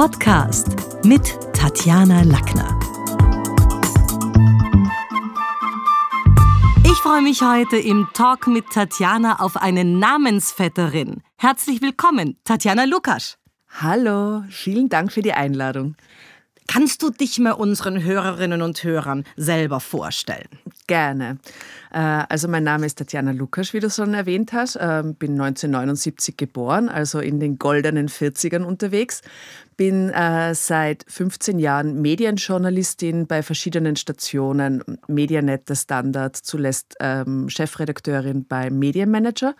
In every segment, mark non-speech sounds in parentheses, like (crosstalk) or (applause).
Podcast mit Tatjana Lackner. Ich freue mich heute im Talk mit Tatjana auf eine Namensvetterin. Herzlich willkommen, Tatjana Lukasch. Hallo, vielen Dank für die Einladung. Kannst du dich mal unseren Hörerinnen und Hörern selber vorstellen? Gerne. Äh, also mein Name ist Tatjana Lukasch, wie du schon erwähnt hast. Ähm, bin 1979 geboren, also in den goldenen 40ern unterwegs. Bin äh, seit 15 Jahren Medienjournalistin bei verschiedenen Stationen, Medianet, der Standard, zuletzt ähm, Chefredakteurin bei Medienmanager.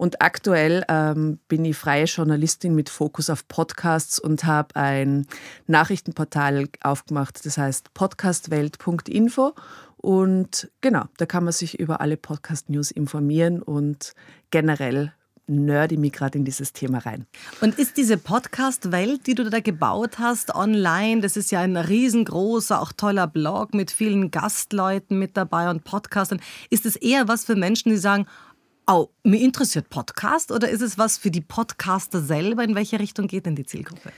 Und aktuell ähm, bin ich freie Journalistin mit Fokus auf Podcasts und habe ein Nachrichtenportal aufgemacht, das heißt podcastwelt.info. Und genau, da kann man sich über alle Podcast-News informieren und generell nerdy mich gerade in dieses Thema rein. Und ist diese Podcast-Welt, die du da gebaut hast, online, das ist ja ein riesengroßer, auch toller Blog mit vielen Gastleuten mit dabei und Podcastern, ist es eher was für Menschen, die sagen, Oh, mir interessiert Podcast oder ist es was für die Podcaster selber? In welche Richtung geht denn die Zielgruppe?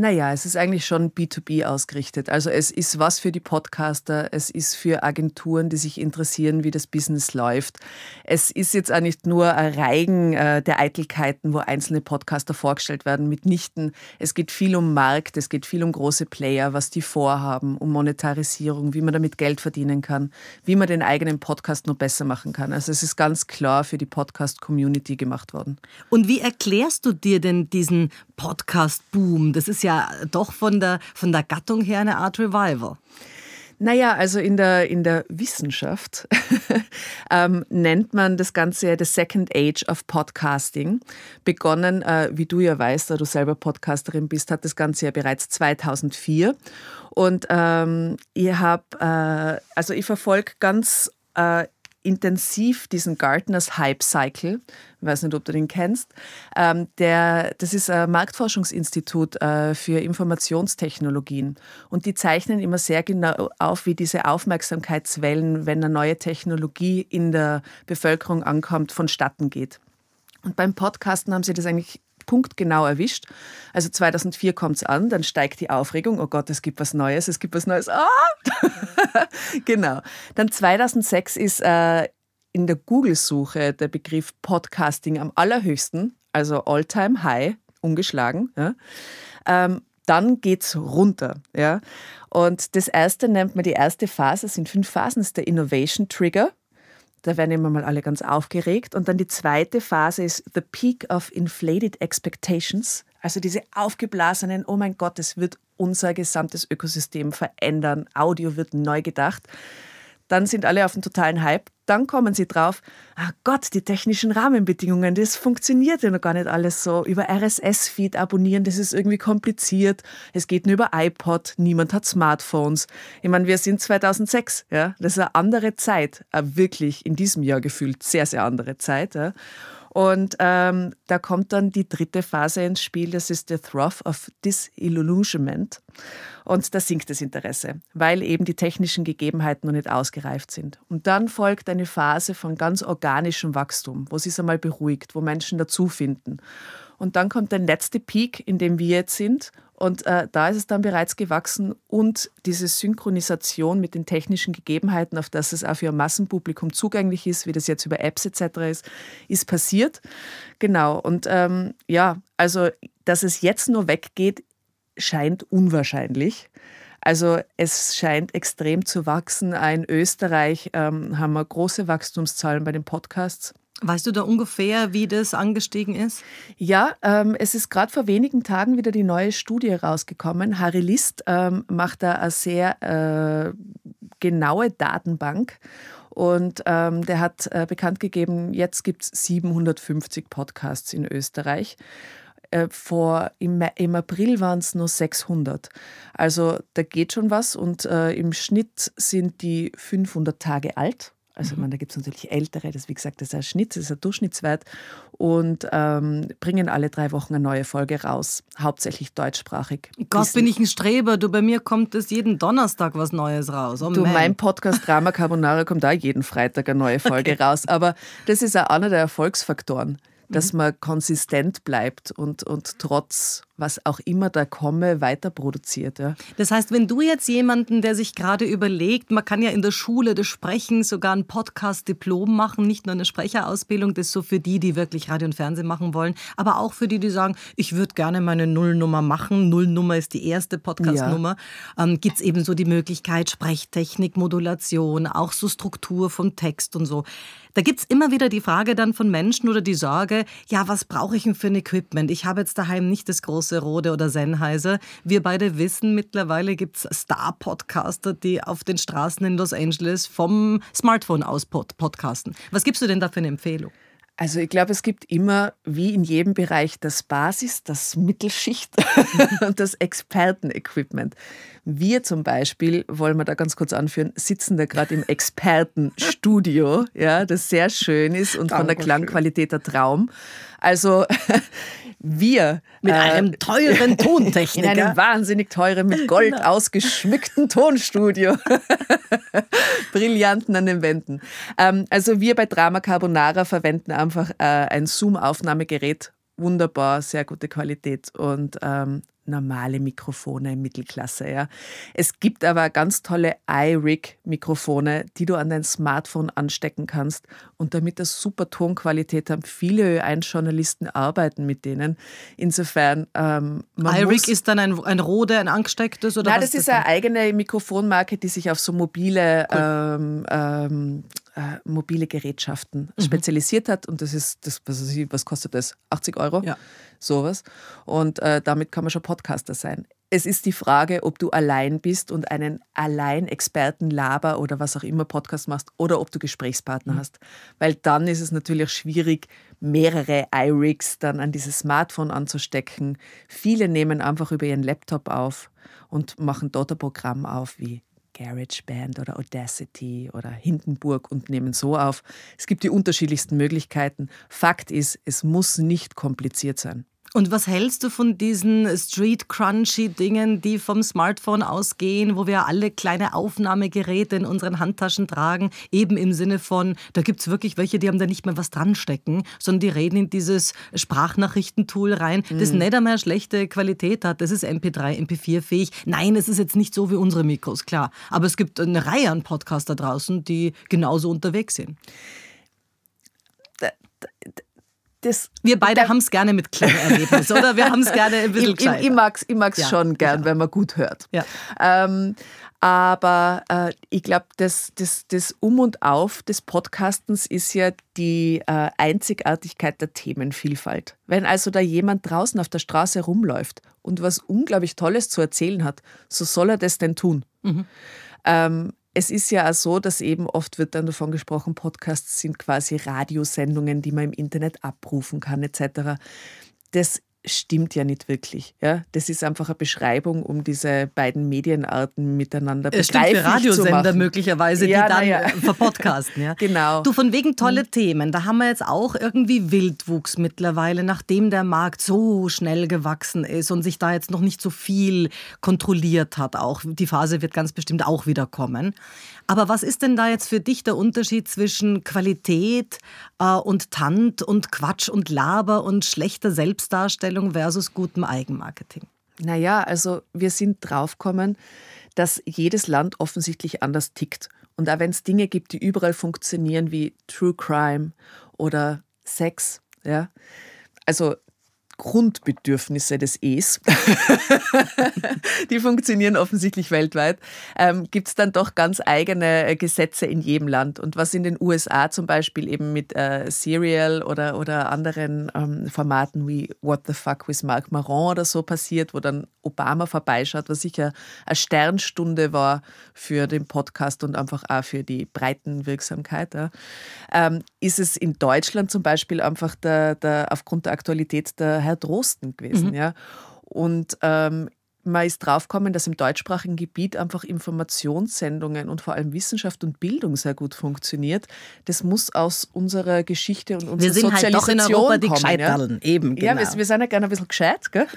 Naja, es ist eigentlich schon B2B ausgerichtet. Also es ist was für die Podcaster, es ist für Agenturen, die sich interessieren, wie das Business läuft. Es ist jetzt auch nicht nur ein Reigen äh, der Eitelkeiten, wo einzelne Podcaster vorgestellt werden, mitnichten. Es geht viel um Markt, es geht viel um große Player, was die vorhaben, um Monetarisierung, wie man damit Geld verdienen kann, wie man den eigenen Podcast noch besser machen kann. Also es ist ganz klar für die Podcast-Community gemacht worden. Und wie erklärst du dir denn diesen Podcast-Boom? Das ist ja ja doch von der, von der Gattung her eine Art Revival. Naja, also in der, in der Wissenschaft (laughs) ähm, nennt man das Ganze ja The Second Age of Podcasting. Begonnen, äh, wie du ja weißt, da du selber Podcasterin bist, hat das Ganze ja bereits 2004. Und ähm, ich habe, äh, also ich verfolge ganz äh, intensiv diesen Gartners Hype Cycle. Ich weiß nicht, ob du den kennst. Ähm, der, das ist ein Marktforschungsinstitut äh, für Informationstechnologien. Und die zeichnen immer sehr genau auf, wie diese Aufmerksamkeitswellen, wenn eine neue Technologie in der Bevölkerung ankommt, vonstatten geht. Und beim Podcasten haben sie das eigentlich punktgenau erwischt. Also 2004 kommt es an, dann steigt die Aufregung, oh Gott, es gibt was Neues, es gibt was Neues. Ah! (laughs) genau. Dann 2006 ist äh, in der Google-Suche der Begriff Podcasting am allerhöchsten, also All-Time High, ungeschlagen. Ja. Ähm, dann geht es runter. Ja. Und das erste nennt man die erste Phase, sind fünf Phasen, ist der Innovation Trigger. Da werden immer mal alle ganz aufgeregt. Und dann die zweite Phase ist The Peak of Inflated Expectations. Also diese aufgeblasenen, oh mein Gott, es wird unser gesamtes Ökosystem verändern. Audio wird neu gedacht. Dann sind alle auf den totalen Hype. Dann kommen sie drauf, ah Gott, die technischen Rahmenbedingungen, das funktioniert ja noch gar nicht alles so. Über RSS-Feed abonnieren, das ist irgendwie kompliziert. Es geht nur über iPod, niemand hat Smartphones. Ich meine, wir sind 2006, ja, das ist eine andere Zeit, wirklich in diesem Jahr gefühlt sehr, sehr andere Zeit. Ja. Und ähm, da kommt dann die dritte Phase ins Spiel, das ist the Through of Disillusionment. Und da sinkt das Interesse, weil eben die technischen Gegebenheiten noch nicht ausgereift sind. Und dann folgt eine Phase von ganz organischem Wachstum, wo es sich einmal beruhigt, wo Menschen dazu finden. Und dann kommt der letzte Peak, in dem wir jetzt sind. Und äh, da ist es dann bereits gewachsen und diese Synchronisation mit den technischen Gegebenheiten, auf das es auch für ein Massenpublikum zugänglich ist, wie das jetzt über Apps etc. ist, ist passiert. Genau. Und ähm, ja, also, dass es jetzt nur weggeht, scheint unwahrscheinlich. Also es scheint extrem zu wachsen. In Österreich ähm, haben wir große Wachstumszahlen bei den Podcasts. Weißt du da ungefähr, wie das angestiegen ist? Ja, ähm, es ist gerade vor wenigen Tagen wieder die neue Studie rausgekommen. Harry List ähm, macht da eine sehr äh, genaue Datenbank. Und ähm, der hat äh, bekannt gegeben, jetzt gibt es 750 Podcasts in Österreich. Äh, vor, im, im April waren es nur 600. Also da geht schon was und äh, im Schnitt sind die 500 Tage alt. Also mhm. man, da gibt es natürlich ältere, das wie gesagt, das ist ein Schnitt, das ist ein Durchschnittswert und ähm, bringen alle drei Wochen eine neue Folge raus, hauptsächlich deutschsprachig. Gott, bin ich ein Streber, du, bei mir kommt es jeden Donnerstag was Neues raus. Oh, du, man. mein Podcast Drama Carbonara kommt da jeden Freitag eine neue (laughs) Folge okay. raus, aber das ist auch einer der Erfolgsfaktoren dass mhm. man konsistent bleibt und, und trotz was auch immer da komme, weiter produziert. Ja. Das heißt, wenn du jetzt jemanden, der sich gerade überlegt, man kann ja in der Schule des Sprechens sogar ein Podcast-Diplom machen, nicht nur eine Sprecherausbildung, das ist so für die, die wirklich Radio und Fernsehen machen wollen, aber auch für die, die sagen, ich würde gerne meine Nullnummer machen. Nullnummer ist die erste Podcast-Nummer. Ja. Ähm, Gibt es eben so die Möglichkeit, Sprechtechnik, Modulation, auch so Struktur vom Text und so. Da gibt es immer wieder die Frage dann von Menschen oder die Sorge, ja, was brauche ich denn für ein Equipment? Ich habe jetzt daheim nicht das große Rode oder Sennheiser. Wir beide wissen, mittlerweile gibt es Star-Podcaster, die auf den Straßen in Los Angeles vom Smartphone aus podcasten. Was gibst du denn da für eine Empfehlung? Also ich glaube, es gibt immer, wie in jedem Bereich, das Basis, das Mittelschicht und (laughs) das Expertenequipment. Wir zum Beispiel, wollen wir da ganz kurz anführen, sitzen da gerade im Expertenstudio, ja, das sehr schön ist und von der Klangqualität der Traum. Also (laughs) wir mit äh, einem teuren (laughs) Tontechniker in einem wahnsinnig teuren mit Gold genau. ausgeschmückten Tonstudio, (laughs) Brillanten an den Wänden. Ähm, also wir bei Drama Carbonara verwenden einfach äh, ein Zoom-Aufnahmegerät, wunderbar, sehr gute Qualität und ähm, normale Mikrofone Mittelklasse. Ja. Es gibt aber ganz tolle iRig-Mikrofone, die du an dein Smartphone anstecken kannst und damit das super Tonqualität haben. Viele Ö1-Journalisten arbeiten mit denen. Insofern. Ähm, iRig ist dann ein, ein Rode, ein angestecktes? Oder Nein, das ist, das eine eigene Mikrofonmarke, die sich auf so mobile cool. ähm, ähm, äh, mobile Gerätschaften mhm. spezialisiert hat. Und das ist, das, was, was kostet das? 80 Euro? Ja. Sowas. Und äh, damit kann man schon Podcaster sein. Es ist die Frage, ob du allein bist und einen Allein-Experten, Laber oder was auch immer Podcast machst oder ob du Gesprächspartner mhm. hast. Weil dann ist es natürlich schwierig, mehrere iRigs dann an dieses Smartphone anzustecken. Viele nehmen einfach über ihren Laptop auf und machen dort ein Programm auf wie GarageBand oder Audacity oder Hindenburg und nehmen so auf. Es gibt die unterschiedlichsten Möglichkeiten. Fakt ist, es muss nicht kompliziert sein. Und was hältst du von diesen Street-Crunchy-Dingen, die vom Smartphone ausgehen, wo wir alle kleine Aufnahmegeräte in unseren Handtaschen tragen? Eben im Sinne von, da gibt es wirklich welche, die haben da nicht mehr was dran stecken, sondern die reden in dieses Sprachnachrichtentool rein, mhm. das nicht einmal schlechte Qualität hat. Das ist MP3, MP4-fähig. Nein, es ist jetzt nicht so wie unsere Mikros, klar. Aber es gibt eine Reihe an Podcaster draußen, die genauso unterwegs sind das, wir beide haben es gerne mit Klangerlebnis, oder? Wir haben es gerne ein (laughs) bisschen Ich, ich, ich mag es ich mag's ja, schon gern, ja. wenn man gut hört. Ja. Ähm, aber äh, ich glaube, das, das, das Um und Auf des Podcastens ist ja die äh, Einzigartigkeit der Themenvielfalt. Wenn also da jemand draußen auf der Straße rumläuft und was unglaublich Tolles zu erzählen hat, so soll er das denn tun. Mhm. Ähm, es ist ja auch so, dass eben oft wird dann davon gesprochen, Podcasts sind quasi Radiosendungen, die man im Internet abrufen kann etc. Das stimmt ja nicht wirklich. Ja? Das ist einfach eine Beschreibung, um diese beiden Medienarten miteinander es begreiflich für Radiosender möglicherweise, die ja, dann ja. (laughs) Verpodcasten. Ja? genau. Du, von wegen tolle mhm. Themen, da haben wir jetzt auch irgendwie Wildwuchs mittlerweile, nachdem der Markt so schnell gewachsen ist und sich da jetzt noch nicht so viel kontrolliert hat. Auch die Phase wird ganz bestimmt auch wieder kommen. Aber was ist denn da jetzt für dich der Unterschied zwischen Qualität äh, und Tant und Quatsch und Laber und schlechter Selbstdarstellung versus gutem Eigenmarketing? Naja, also wir sind draufgekommen, dass jedes Land offensichtlich anders tickt. Und auch wenn es Dinge gibt, die überall funktionieren, wie True Crime oder Sex, ja, also Grundbedürfnisse des Es, (laughs) die funktionieren offensichtlich weltweit, ähm, gibt es dann doch ganz eigene äh, Gesetze in jedem Land. Und was in den USA zum Beispiel eben mit äh, Serial oder, oder anderen ähm, Formaten wie What the Fuck with Marc Maron oder so passiert, wo dann Obama vorbeischaut, was sicher eine Sternstunde war für den Podcast und einfach auch für die Breitenwirksamkeit, ja, ähm, ist es in Deutschland zum Beispiel einfach der, der, aufgrund der Aktualität der Herr Drosten gewesen. Mhm. Ja. Und ähm, man ist draufgekommen, dass im deutschsprachigen Gebiet einfach Informationssendungen und vor allem Wissenschaft und Bildung sehr gut funktioniert. Das muss aus unserer Geschichte und unserer Sozialisation kommen. Wir sind halt doch in Europa die kommen, ja? eben, genau. Ja, wir, wir, sind ja gerne ein bisschen gescheit, gell? (laughs)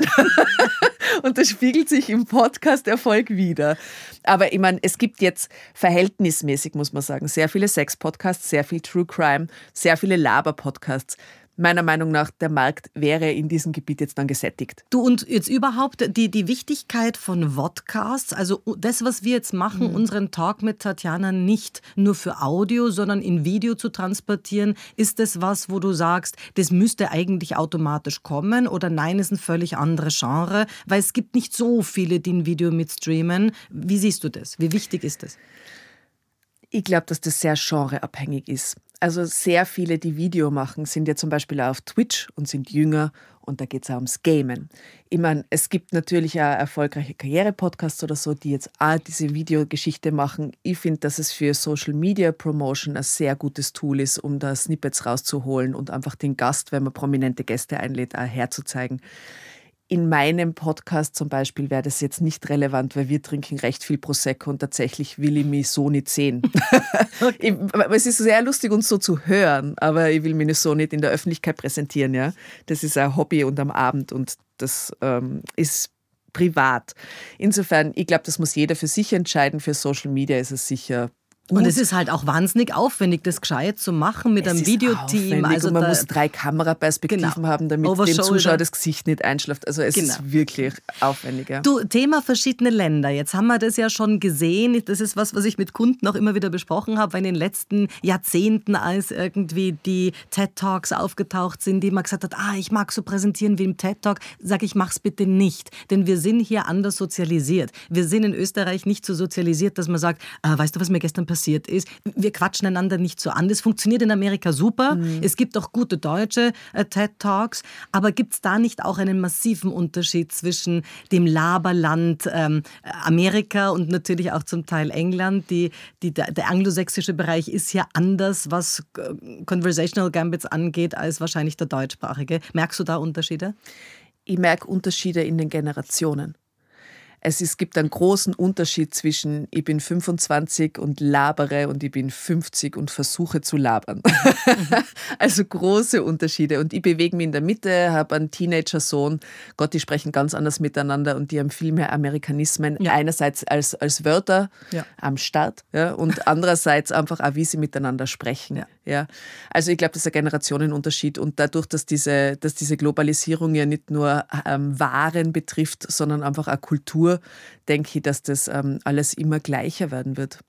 (laughs) und das spiegelt sich im Podcast-Erfolg wieder. Aber ich meine, es gibt jetzt verhältnismäßig, muss man sagen, sehr viele Sex-Podcasts, sehr viel True Crime, sehr viele Laber-Podcasts meiner Meinung nach, der Markt wäre in diesem Gebiet jetzt dann gesättigt. Du und jetzt überhaupt die, die Wichtigkeit von Vodcasts, also das, was wir jetzt machen, mhm. unseren Talk mit Tatjana nicht nur für Audio, sondern in Video zu transportieren, ist das was, wo du sagst, das müsste eigentlich automatisch kommen oder nein, ist ein völlig anderes Genre, weil es gibt nicht so viele, die ein Video mitstreamen. Wie siehst du das? Wie wichtig ist das? Ich glaube, dass das sehr genreabhängig ist. Also sehr viele, die Video machen, sind ja zum Beispiel auf Twitch und sind jünger und da geht es auch ums Gamen. Ich meine, es gibt natürlich auch erfolgreiche Karriere-Podcasts oder so, die jetzt auch diese Videogeschichte machen. Ich finde, dass es für Social Media Promotion ein sehr gutes Tool ist, um da Snippets rauszuholen und einfach den Gast, wenn man prominente Gäste einlädt, auch herzuzeigen. In meinem Podcast zum Beispiel wäre das jetzt nicht relevant, weil wir trinken recht viel Prosecco und tatsächlich will ich mich so nicht sehen. (laughs) ich, es ist sehr lustig, uns so zu hören, aber ich will mich so nicht in der Öffentlichkeit präsentieren. Ja? Das ist ein Hobby und am Abend und das ähm, ist privat. Insofern, ich glaube, das muss jeder für sich entscheiden. Für Social Media ist es sicher und es ist halt auch wahnsinnig aufwendig, das gescheit zu machen mit es einem Videoteam. Also man muss drei Kameraperspektiven genau. haben, damit dem Zuschauer das Gesicht nicht einschläft. Also es genau. ist wirklich aufwendig. Ja. Du, Thema verschiedene Länder. Jetzt haben wir das ja schon gesehen. Das ist was, was ich mit Kunden auch immer wieder besprochen habe, weil in den letzten Jahrzehnten, als irgendwie die TED Talks aufgetaucht sind, die man gesagt hat, ah, ich mag so präsentieren wie im TED Talk, sage ich, mach's bitte nicht. Denn wir sind hier anders sozialisiert. Wir sind in Österreich nicht so sozialisiert, dass man sagt, ah, weißt du, was mir gestern passiert passiert ist. Wir quatschen einander nicht so an. Das funktioniert in Amerika super. Mhm. Es gibt auch gute deutsche äh, TED Talks. Aber gibt es da nicht auch einen massiven Unterschied zwischen dem Laberland ähm, Amerika und natürlich auch zum Teil England? Die, die, der, der anglosächsische Bereich ist ja anders, was äh, Conversational Gambits angeht, als wahrscheinlich der deutschsprachige. Merkst du da Unterschiede? Ich merke Unterschiede in den Generationen. Es, ist, gibt einen großen Unterschied zwischen ich bin 25 und labere und ich bin 50 und versuche zu labern. (laughs) also große Unterschiede. Und ich bewege mich in der Mitte, habe einen Teenager-Sohn. Gott, die sprechen ganz anders miteinander und die haben viel mehr Amerikanismen. Ja. Einerseits als, als Wörter ja. am Start ja, und (laughs) andererseits einfach auch, wie sie miteinander sprechen. Ja. Also ich glaube, das ist ein Generationenunterschied und dadurch, dass diese, dass diese Globalisierung ja nicht nur ähm, Waren betrifft, sondern einfach auch Kultur, Denke ich, dass das ähm, alles immer gleicher werden wird.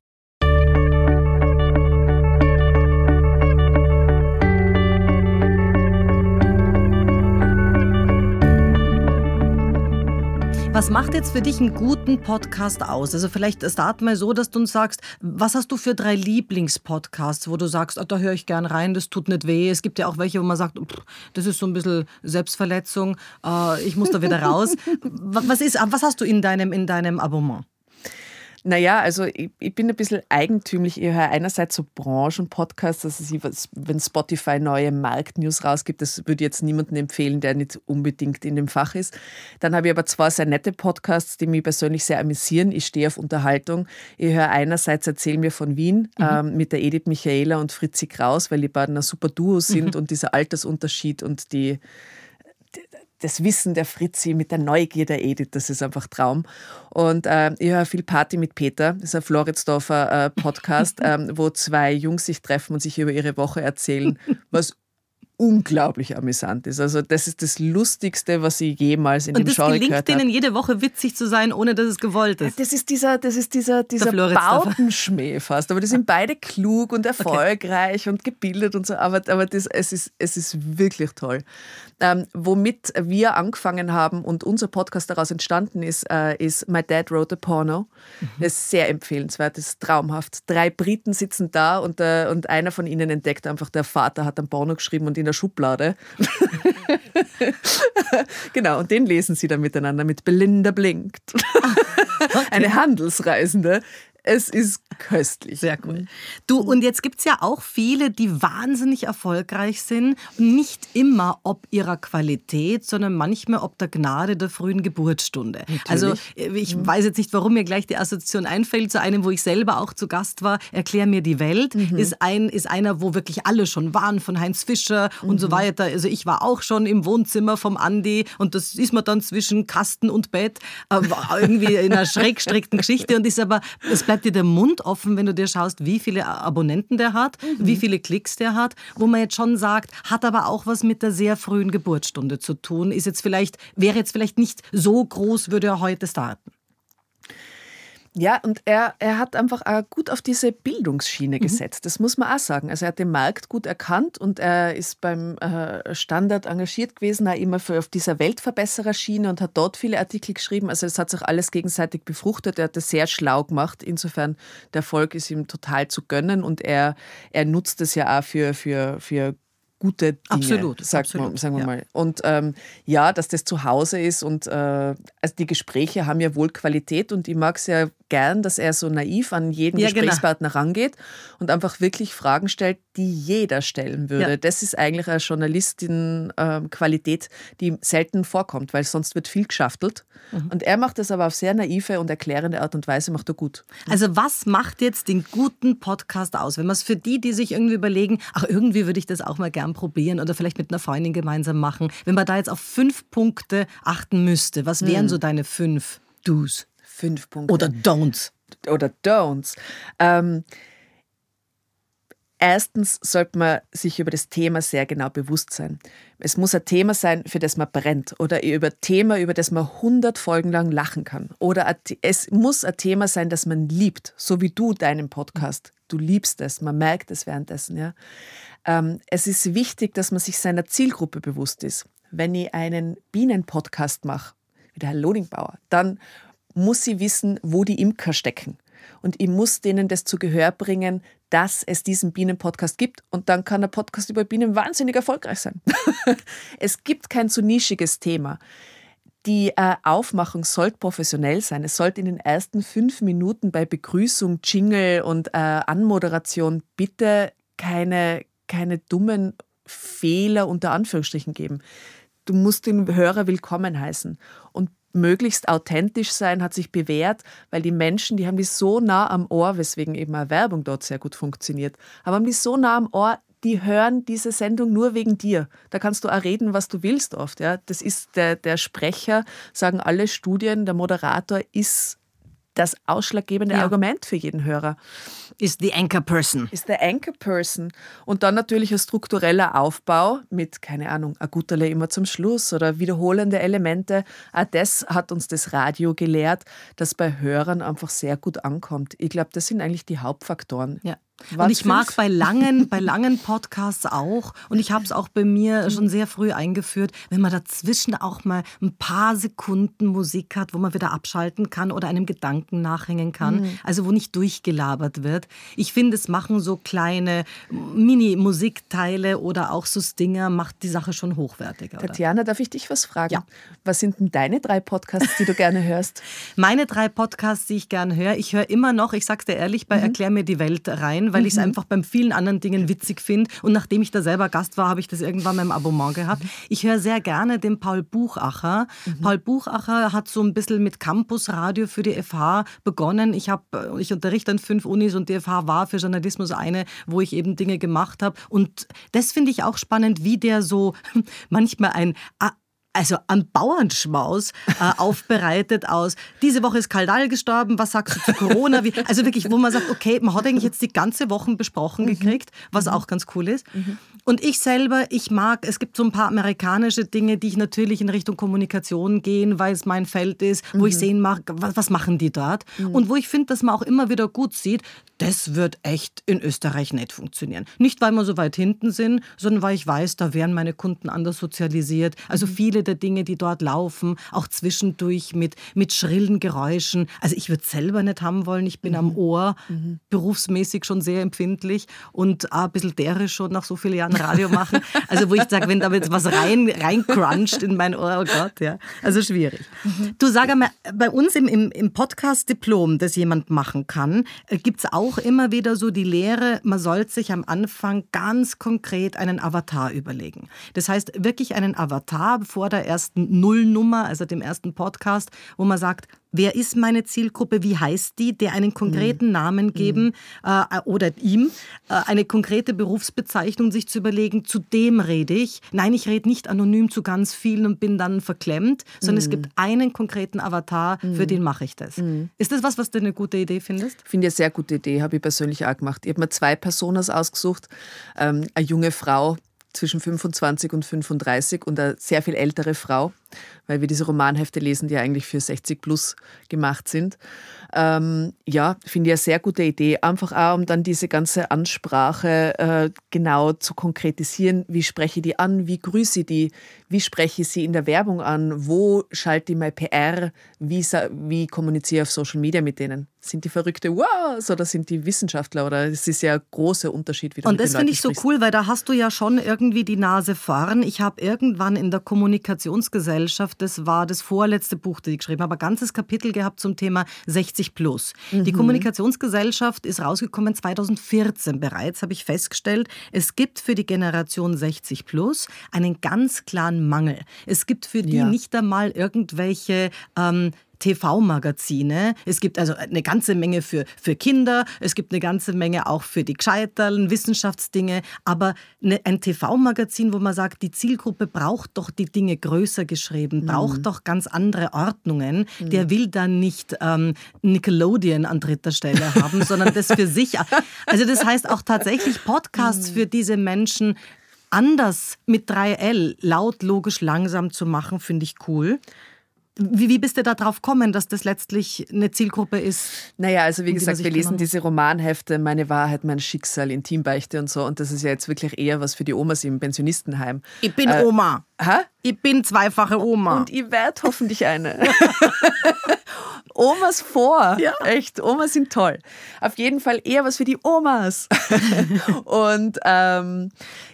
Was macht jetzt für dich einen guten Podcast aus? Also vielleicht starten wir so, dass du uns sagst, was hast du für drei Lieblingspodcasts, wo du sagst, oh, da höre ich gern rein, das tut nicht weh. Es gibt ja auch welche, wo man sagt, das ist so ein bisschen Selbstverletzung, äh, ich muss da wieder raus. (laughs) was, ist, was hast du in deinem, in deinem Abonnement? Naja, also ich, ich, bin ein bisschen eigentümlich. Ich höre einerseits so Branchenpodcasts, also wenn Spotify neue Marktnews rausgibt, das würde ich jetzt niemandem empfehlen, der nicht unbedingt in dem Fach ist. Dann habe ich aber zwei sehr nette Podcasts, die mich persönlich sehr amüsieren. Ich stehe auf Unterhaltung. Ich höre einerseits Erzähl mir von Wien mhm. ähm, mit der Edith Michaela und Fritzi Kraus, weil die beiden ein super Duo sind mhm. und dieser Altersunterschied und die das Wissen der Fritzi mit der Neugier der Edith, das ist einfach Traum. Und äh, ich höre viel Party mit Peter, das ist ein Floridsdorfer äh, Podcast, (laughs) äh, wo zwei Jungs sich treffen und sich über ihre Woche erzählen, was unglaublich amüsant ist. Also das ist das Lustigste, was ich jemals in und dem Genre gehört habe. Und es gelingt denen jede Woche witzig zu sein, ohne dass es gewollt ist. Das ist dieser, das ist dieser, dieser Bautenschmäh fast. Aber die sind beide klug und erfolgreich okay. und gebildet und so. Aber, aber das, es, ist, es ist wirklich toll. Ähm, womit wir angefangen haben und unser Podcast daraus entstanden ist, äh, ist My Dad Wrote a Porno. Mhm. Das ist sehr empfehlenswert, das ist traumhaft. Drei Briten sitzen da und, äh, und einer von ihnen entdeckt einfach, der Vater hat ein Porno geschrieben und in der Schublade. (laughs) genau, und den lesen sie dann miteinander mit Belinda Blinkt. Okay. Eine Handelsreisende, es ist köstlich. Sehr cool. Du, und jetzt gibt es ja auch viele, die wahnsinnig erfolgreich sind. Nicht immer ob ihrer Qualität, sondern manchmal ob der Gnade der frühen Geburtsstunde. Natürlich. Also ich mhm. weiß jetzt nicht, warum mir gleich die Assoziation einfällt zu einem, wo ich selber auch zu Gast war. Erklär mir die Welt. Mhm. Ist, ein, ist einer, wo wirklich alle schon waren, von Heinz Fischer mhm. und so mhm. weiter. Also ich war auch schon im Wohnzimmer vom Andi und das ist man dann zwischen Kasten und Bett. Äh, irgendwie in einer (laughs) schrägstrickten Geschichte und ist aber, es bleibt dir der Mund offen offen, wenn du dir schaust, wie viele Abonnenten der hat, mhm. wie viele Klicks der hat, wo man jetzt schon sagt, hat aber auch was mit der sehr frühen Geburtsstunde zu tun. Ist jetzt vielleicht, wäre jetzt vielleicht nicht so groß, würde er heute starten. Ja, und er, er hat einfach auch gut auf diese Bildungsschiene mhm. gesetzt. Das muss man auch sagen. Also er hat den Markt gut erkannt und er ist beim äh, Standard engagiert gewesen, auch immer für, auf dieser Weltverbessererschiene und hat dort viele Artikel geschrieben. Also es hat sich alles gegenseitig befruchtet. Er hat das sehr schlau gemacht. Insofern, der Erfolg ist ihm total zu gönnen und er, er nutzt es ja auch für, für, für gute Dinge, absolut, sagt absolut, man, sagen wir ja. mal. Und ähm, ja, dass das zu Hause ist und äh, also die Gespräche haben ja wohl Qualität und ich mag es ja gern, dass er so naiv an jeden ja, genau. Gesprächspartner genau. rangeht und einfach wirklich Fragen stellt, die jeder stellen würde. Ja. Das ist eigentlich eine Journalistin-Qualität, die selten vorkommt, weil sonst wird viel geschaftelt. Mhm. Und er macht das aber auf sehr naive und erklärende Art und Weise, macht er gut. Also was macht jetzt den guten Podcast aus? Wenn man es für die, die sich irgendwie überlegen, ach irgendwie würde ich das auch mal gern probieren oder vielleicht mit einer Freundin gemeinsam machen. Wenn man da jetzt auf fünf Punkte achten müsste, was wären mhm. so deine fünf Do's? Fünf Punkte. Oder Don'ts. Oder Don'ts. Ähm, erstens sollte man sich über das Thema sehr genau bewusst sein. Es muss ein Thema sein, für das man brennt. Oder über ein Thema, über das man 100 Folgen lang lachen kann. Oder es muss ein Thema sein, das man liebt. So wie du deinen Podcast. Du liebst es. Man merkt es währenddessen. Ja? Ähm, es ist wichtig, dass man sich seiner Zielgruppe bewusst ist. Wenn ich einen Bienenpodcast mache, wie der Herr Lodingbauer, dann muss sie wissen, wo die Imker stecken. Und ich muss denen das zu Gehör bringen, dass es diesen Bienenpodcast gibt. Und dann kann der Podcast über Bienen wahnsinnig erfolgreich sein. (laughs) es gibt kein zu nischiges Thema. Die äh, Aufmachung sollte professionell sein. Es sollte in den ersten fünf Minuten bei Begrüßung, Jingle und äh, Anmoderation bitte keine, keine dummen Fehler unter Anführungsstrichen geben. Du musst den Hörer willkommen heißen. Und möglichst authentisch sein hat sich bewährt, weil die Menschen, die haben die so nah am Ohr, weswegen eben eine Werbung dort sehr gut funktioniert, aber haben die so nah am Ohr, die hören diese Sendung nur wegen dir. Da kannst du auch reden, was du willst oft. Ja? Das ist der, der Sprecher, sagen alle Studien, der Moderator ist das ausschlaggebende ja. Argument für jeden Hörer. Ist the anchor person. Ist der anchor person. Und dann natürlich ein struktureller Aufbau mit, keine Ahnung, ein Guterle immer zum Schluss oder wiederholende Elemente. Auch das hat uns das Radio gelehrt, das bei Hörern einfach sehr gut ankommt. Ich glaube, das sind eigentlich die Hauptfaktoren. Ja. War's und ich mag bei langen, bei langen Podcasts auch, und ich habe es auch bei mir schon sehr früh eingeführt, wenn man dazwischen auch mal ein paar Sekunden Musik hat, wo man wieder abschalten kann oder einem Gedanken nachhängen kann, mhm. also wo nicht durchgelabert wird. Ich finde, es machen so kleine Mini-Musikteile oder auch so Stinger, macht die Sache schon hochwertiger. Tatjana, darf ich dich was fragen? Ja. Was sind denn deine drei Podcasts, die du gerne hörst? (laughs) Meine drei Podcasts, die ich gerne höre, ich höre immer noch, ich sag's dir ehrlich, bei mhm. Erklär mir die Welt rein weil mhm. ich es einfach beim vielen anderen Dingen witzig finde. Und nachdem ich da selber Gast war, habe ich das irgendwann im Abonnement gehabt. Mhm. Ich höre sehr gerne den Paul Buchacher. Mhm. Paul Buchacher hat so ein bisschen mit Campusradio für die FH begonnen. Ich, hab, ich unterrichte an fünf Unis und die FH war für Journalismus eine, wo ich eben Dinge gemacht habe. Und das finde ich auch spannend, wie der so (laughs) manchmal ein also am Bauernschmaus äh, (laughs) aufbereitet aus, diese Woche ist Kaldal gestorben, was sagst du zu Corona? Wie, also wirklich, wo man sagt, okay, man hat eigentlich jetzt die ganze Woche besprochen mhm. gekriegt, was mhm. auch ganz cool ist. Mhm. Und ich selber, ich mag, es gibt so ein paar amerikanische Dinge, die ich natürlich in Richtung Kommunikation gehen, weil es mein Feld ist, wo ich mhm. sehen mag, was, was machen die dort? Mhm. Und wo ich finde, dass man auch immer wieder gut sieht, das wird echt in Österreich nicht funktionieren. Nicht, weil wir so weit hinten sind, sondern weil ich weiß, da werden meine Kunden anders sozialisiert. Also mhm. Viele der Dinge, die dort laufen, auch zwischendurch mit, mit schrillen Geräuschen. Also ich würde selber nicht haben wollen. Ich bin mhm. am Ohr mhm. berufsmäßig schon sehr empfindlich und auch ein bisschen derisch schon nach so vielen Jahren Radio machen. Also wo ich sage, wenn da jetzt was rein, rein cruncht in mein Ohr, oh Gott, ja. Also schwierig. Mhm. Du sag einmal, bei uns im, im, im Podcast-Diplom, das jemand machen kann, äh, gibt es auch immer wieder so die Lehre, man sollte sich am Anfang ganz konkret einen Avatar überlegen. Das heißt wirklich einen Avatar vor der ersten Nullnummer, also dem ersten Podcast, wo man sagt, wer ist meine Zielgruppe, wie heißt die, der einen konkreten mhm. Namen geben äh, oder ihm äh, eine konkrete Berufsbezeichnung sich zu überlegen, zu dem rede ich. Nein, ich rede nicht anonym zu ganz vielen und bin dann verklemmt, sondern mhm. es gibt einen konkreten Avatar, mhm. für den mache ich das. Mhm. Ist das was, was du eine gute Idee findest? Finde ich eine sehr gute Idee, habe ich persönlich auch gemacht. Ich habe mir zwei Personas ausgesucht, ähm, eine junge Frau, zwischen 25 und 35 und eine sehr viel ältere Frau, weil wir diese Romanhefte lesen, die eigentlich für 60 plus gemacht sind. Ähm, ja, finde ich eine sehr gute Idee. Einfach auch, um dann diese ganze Ansprache äh, genau zu konkretisieren. Wie spreche ich die an? Wie grüße ich die? Wie spreche ich sie in der Werbung an? Wo schalte ich mein PR? Wie, wie kommuniziere ich auf Social Media mit denen? Sind die Verrückte wow oder sind die Wissenschaftler? Oder es ist ja ein großer Unterschied. Wie Und das finde ich so cool, weil da hast du ja schon irgendwie die Nase vorn. Ich habe irgendwann in der Kommunikationsgesellschaft, das war das vorletzte Buch, das ich geschrieben habe, ein ganzes Kapitel gehabt zum Thema 60 plus. Mhm. Die Kommunikationsgesellschaft ist rausgekommen 2014 bereits, habe ich festgestellt. Es gibt für die Generation 60 plus einen ganz klaren Mangel. Es gibt für die ja. nicht einmal irgendwelche ähm, TV-Magazine. Es gibt also eine ganze Menge für, für Kinder, es gibt eine ganze Menge auch für die Gescheiterlen, Wissenschaftsdinge, aber eine, ein TV-Magazin, wo man sagt, die Zielgruppe braucht doch die Dinge größer geschrieben, mhm. braucht doch ganz andere Ordnungen, mhm. der will dann nicht ähm, Nickelodeon an dritter Stelle haben, (laughs) sondern das für sich. Also das heißt auch tatsächlich Podcasts mhm. für diese Menschen anders mit 3L laut, logisch, langsam zu machen, finde ich cool. Wie, wie bist du da drauf gekommen, dass das letztlich eine Zielgruppe ist? Naja, also wie gesagt, wir lesen diese Romanhefte, Meine Wahrheit, mein Schicksal, Intimbeichte und so. Und das ist ja jetzt wirklich eher was für die Omas im Pensionistenheim. Ich bin äh, Oma. Hä? Ich bin zweifache Oma. Und ich werde hoffentlich eine. (laughs) Omas vor. Ja. Echt, Omas sind toll. Auf jeden Fall eher was für die Omas. (laughs) und ähm,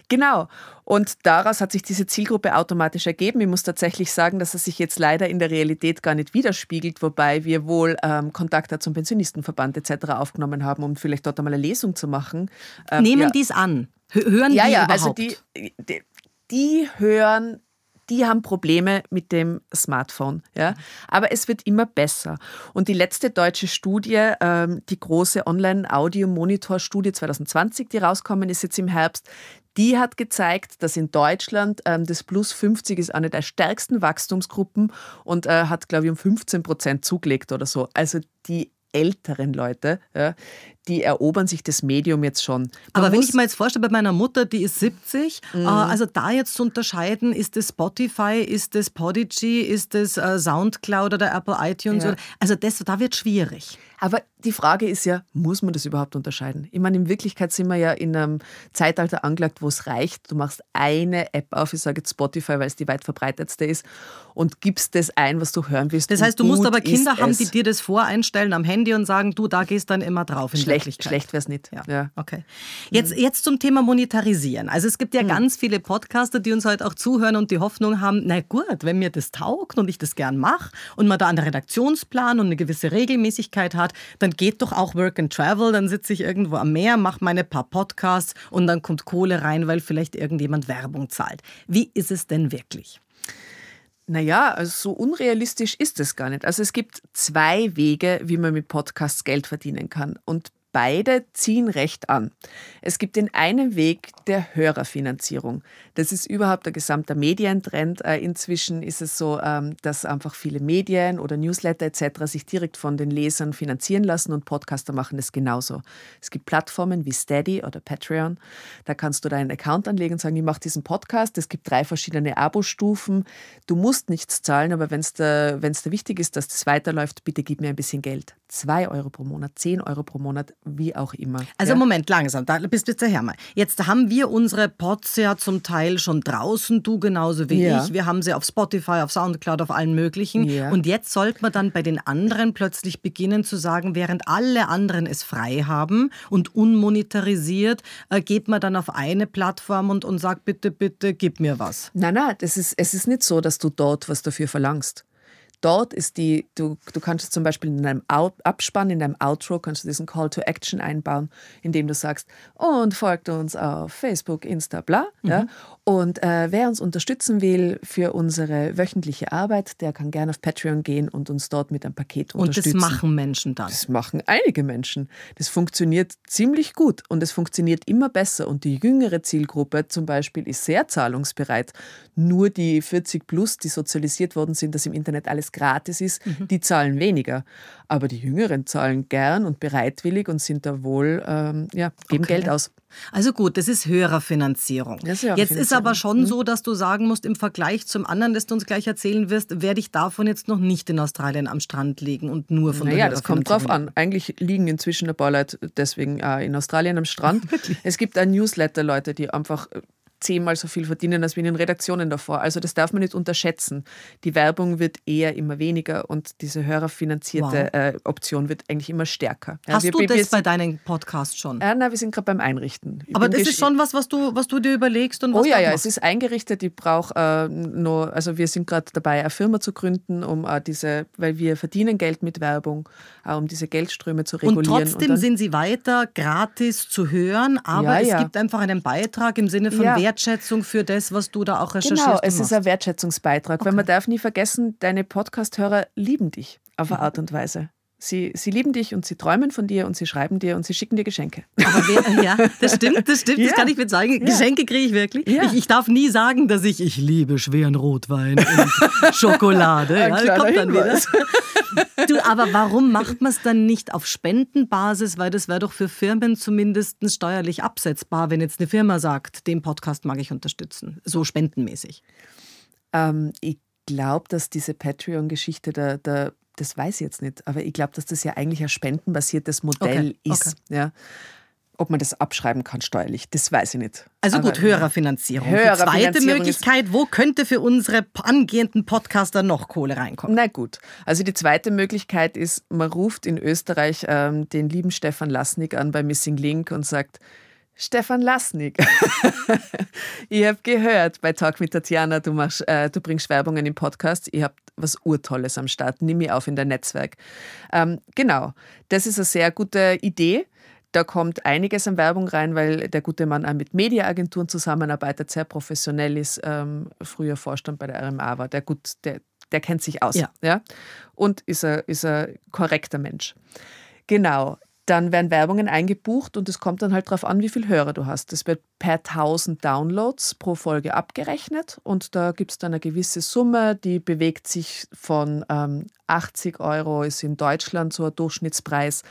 genau. Und daraus hat sich diese Zielgruppe automatisch ergeben. Ich muss tatsächlich sagen, dass es sich jetzt leider in der Realität gar nicht widerspiegelt, wobei wir wohl ähm, Kontakte zum Pensionistenverband etc. aufgenommen haben, um vielleicht dort einmal eine Lesung zu machen. Ähm, Nehmen ja. die es an? Hören ja, die ja, überhaupt? also die, die, die hören die haben Probleme mit dem Smartphone. Ja? Aber es wird immer besser. Und die letzte deutsche Studie, ähm, die große Online-Audio-Monitor-Studie 2020, die rauskommen ist jetzt im Herbst, die hat gezeigt, dass in Deutschland ähm, das Plus 50 ist eine der stärksten Wachstumsgruppen und äh, hat, glaube ich, um 15 Prozent zugelegt oder so. Also die älteren Leute, ja, die erobern sich das Medium jetzt schon. Man Aber wenn ich mir jetzt vorstelle, bei meiner Mutter, die ist 70, mhm. äh, also da jetzt zu unterscheiden, ist es Spotify, ist es Podigy, ist es äh, Soundcloud oder Apple iTunes, ja. oder, also das, da wird schwierig. Aber die Frage ist ja, muss man das überhaupt unterscheiden? Ich meine, in Wirklichkeit sind wir ja in einem Zeitalter angelagt, wo es reicht. Du machst eine App auf, ich sage jetzt Spotify, weil es die weit verbreitetste ist, und gibst das ein, was du hören willst. Das heißt, du musst aber Kinder haben, die dir das voreinstellen am Handy und sagen, du, da gehst dann immer drauf. schlecht schlecht wäre es nicht. Ja. ja. Okay. Jetzt, jetzt zum Thema Monetarisieren. Also es gibt ja mhm. ganz viele Podcaster, die uns heute auch zuhören und die Hoffnung haben, na gut, wenn mir das taugt und ich das gern mache und man da einen Redaktionsplan und eine gewisse Regelmäßigkeit hat, dann geht doch auch Work and Travel, dann sitze ich irgendwo am Meer, mache meine paar Podcasts und dann kommt Kohle rein, weil vielleicht irgendjemand Werbung zahlt. Wie ist es denn wirklich? Naja, also so unrealistisch ist es gar nicht. Also es gibt zwei Wege, wie man mit Podcasts Geld verdienen kann. Und beide ziehen recht an. Es gibt den einen Weg der Hörerfinanzierung. Das ist überhaupt der gesamte Medientrend. Äh, inzwischen ist es so, ähm, dass einfach viele Medien oder Newsletter etc. sich direkt von den Lesern finanzieren lassen und Podcaster machen das genauso. Es gibt Plattformen wie Steady oder Patreon. Da kannst du deinen Account anlegen und sagen, ich mache diesen Podcast. Es gibt drei verschiedene Abo-Stufen. Du musst nichts zahlen, aber wenn es dir wichtig ist, dass das weiterläuft, bitte gib mir ein bisschen Geld. Zwei Euro pro Monat, zehn Euro pro Monat wie auch immer. Also ja? Moment, langsam, da bist bitte her mal. Jetzt haben wir unsere Pods ja zum Teil schon draußen, du genauso wie ja. ich. Wir haben sie auf Spotify, auf Soundcloud, auf allen möglichen. Ja. Und jetzt sollte man dann bei den anderen plötzlich beginnen zu sagen, während alle anderen es frei haben und unmonetarisiert, äh, geht man dann auf eine Plattform und, und sagt, bitte, bitte, gib mir was. Nein, nein, das ist, es ist nicht so, dass du dort was dafür verlangst. Dort ist die, du, du kannst zum Beispiel in deinem Abspann, in deinem Outro, kannst du diesen Call to Action einbauen, indem du sagst, und folgt uns auf Facebook, Insta, bla. Mhm. Ja, Und äh, wer uns unterstützen will für unsere wöchentliche Arbeit, der kann gerne auf Patreon gehen und uns dort mit einem Paket unterstützen. Und das machen Menschen dann? Das machen einige Menschen. Das funktioniert ziemlich gut und es funktioniert immer besser. Und die jüngere Zielgruppe zum Beispiel ist sehr zahlungsbereit. Nur die 40 plus, die sozialisiert worden sind, dass im Internet alles gratis ist, mhm. die zahlen weniger. Aber die Jüngeren zahlen gern und bereitwillig und sind da wohl, ähm, ja, geben okay. Geld aus. Also gut, das ist Hörerfinanzierung. Das ist jetzt ist aber schon mhm. so, dass du sagen musst, im Vergleich zum anderen, das du uns gleich erzählen wirst, werde ich davon jetzt noch nicht in Australien am Strand liegen und nur von naja, der das kommt drauf an. Eigentlich liegen inzwischen ein paar Leute deswegen äh, in Australien am Strand. (laughs) es gibt ein Newsletter, Leute, die einfach zehnmal so viel verdienen als wie in den Redaktionen davor. Also das darf man nicht unterschätzen. Die Werbung wird eher immer weniger und diese hörerfinanzierte wow. äh, Option wird eigentlich immer stärker. Hast ja, wir, du das bei deinem Podcast schon? Äh, nein, wir sind gerade beim Einrichten. Ich Aber das ist schon was, was du, was du dir überlegst und was Oh ja, ja, es ist eingerichtet. Ich brauche äh, nur, also wir sind gerade dabei, eine Firma zu gründen, um äh, diese, weil wir verdienen Geld mit Werbung, äh, um diese Geldströme zu regulieren. Und trotzdem und sind sie weiter gratis zu hören, aber ja, es gibt einfach einen Beitrag im Sinne von ja. Wertschätzung für das, was du da auch recherchierst. Genau, es ist ein Wertschätzungsbeitrag, okay. weil man darf nie vergessen, deine Podcast-Hörer lieben dich auf eine Art und Weise. Sie, sie lieben dich und sie träumen von dir und sie schreiben dir und sie schicken dir Geschenke. Wer, (laughs) ja, das stimmt, das stimmt, ja. das kann ich mit sagen. Ja. Geschenke kriege ich wirklich. Ja. Ich, ich, darf nie sagen, dass ich, ich liebe schweren Rotwein und (laughs) Schokolade. Ja, kommt dann wieder. (laughs) Du, aber warum macht man es dann nicht auf Spendenbasis? Weil das wäre doch für Firmen zumindest steuerlich absetzbar, wenn jetzt eine Firma sagt, den Podcast mag ich unterstützen, so spendenmäßig. Ähm, ich glaube, dass diese Patreon-Geschichte der, der das weiß ich jetzt nicht, aber ich glaube, dass das ja eigentlich ein spendenbasiertes Modell okay, ist. Okay. Ja. Ob man das abschreiben kann steuerlich, das weiß ich nicht. Also aber, gut, Hörerfinanzierung. Hörerfinanzierung. Die zweite Möglichkeit, wo könnte für unsere angehenden Podcaster noch Kohle reinkommen? Na gut, also die zweite Möglichkeit ist, man ruft in Österreich ähm, den lieben Stefan Lasnik an bei Missing Link und sagt, Stefan Lasnik. (laughs) ich habe gehört bei Talk mit Tatjana, du, machst, äh, du bringst Werbungen im Podcast. Ich habe was Urtolles am Start. Nimm mich auf in dein Netzwerk. Ähm, genau, das ist eine sehr gute Idee. Da kommt einiges an Werbung rein, weil der gute Mann auch mit Mediaagenturen zusammenarbeitet, sehr professionell ist, ähm, früher Vorstand bei der RMA war. Der, gut, der, der kennt sich aus ja. ja? und ist ein, ist ein korrekter Mensch. Genau dann werden Werbungen eingebucht und es kommt dann halt darauf an, wie viele Hörer du hast. Das wird per 1000 Downloads pro Folge abgerechnet und da gibt es dann eine gewisse Summe, die bewegt sich von ähm, 80 Euro, ist in Deutschland so ein Durchschnittspreis,